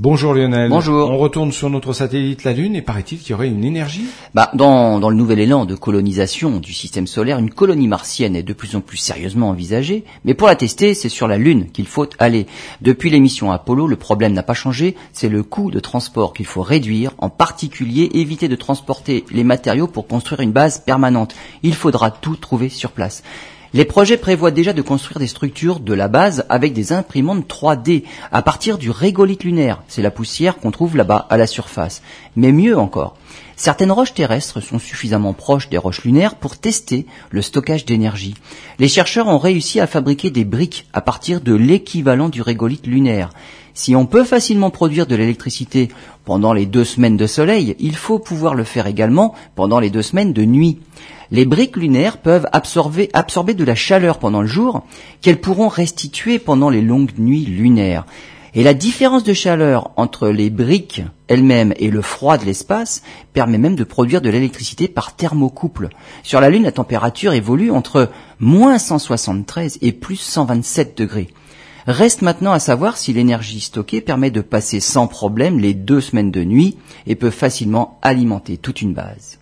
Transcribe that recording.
Bonjour Lionel. Bonjour. On retourne sur notre satellite la Lune et paraît-il qu'il y aurait une énergie? Bah, dans, dans le nouvel élan de colonisation du système solaire, une colonie martienne est de plus en plus sérieusement envisagée, mais pour la tester, c'est sur la Lune qu'il faut aller. Depuis l'émission Apollo, le problème n'a pas changé, c'est le coût de transport qu'il faut réduire, en particulier éviter de transporter les matériaux pour construire une base permanente. Il faudra tout trouver sur place. Les projets prévoient déjà de construire des structures de la base avec des imprimantes 3D à partir du régolithe lunaire. C'est la poussière qu'on trouve là-bas à la surface. Mais mieux encore, certaines roches terrestres sont suffisamment proches des roches lunaires pour tester le stockage d'énergie. Les chercheurs ont réussi à fabriquer des briques à partir de l'équivalent du régolithe lunaire. Si on peut facilement produire de l'électricité pendant les deux semaines de soleil, il faut pouvoir le faire également pendant les deux semaines de nuit les briques lunaires peuvent absorber, de la chaleur pendant le jour qu'elles pourront restituer pendant les longues nuits lunaires. Et la différence de chaleur entre les briques elles-mêmes et le froid de l'espace permet même de produire de l'électricité par thermocouple. Sur la Lune, la température évolue entre moins 173 et plus 127 degrés. Reste maintenant à savoir si l'énergie stockée permet de passer sans problème les deux semaines de nuit et peut facilement alimenter toute une base.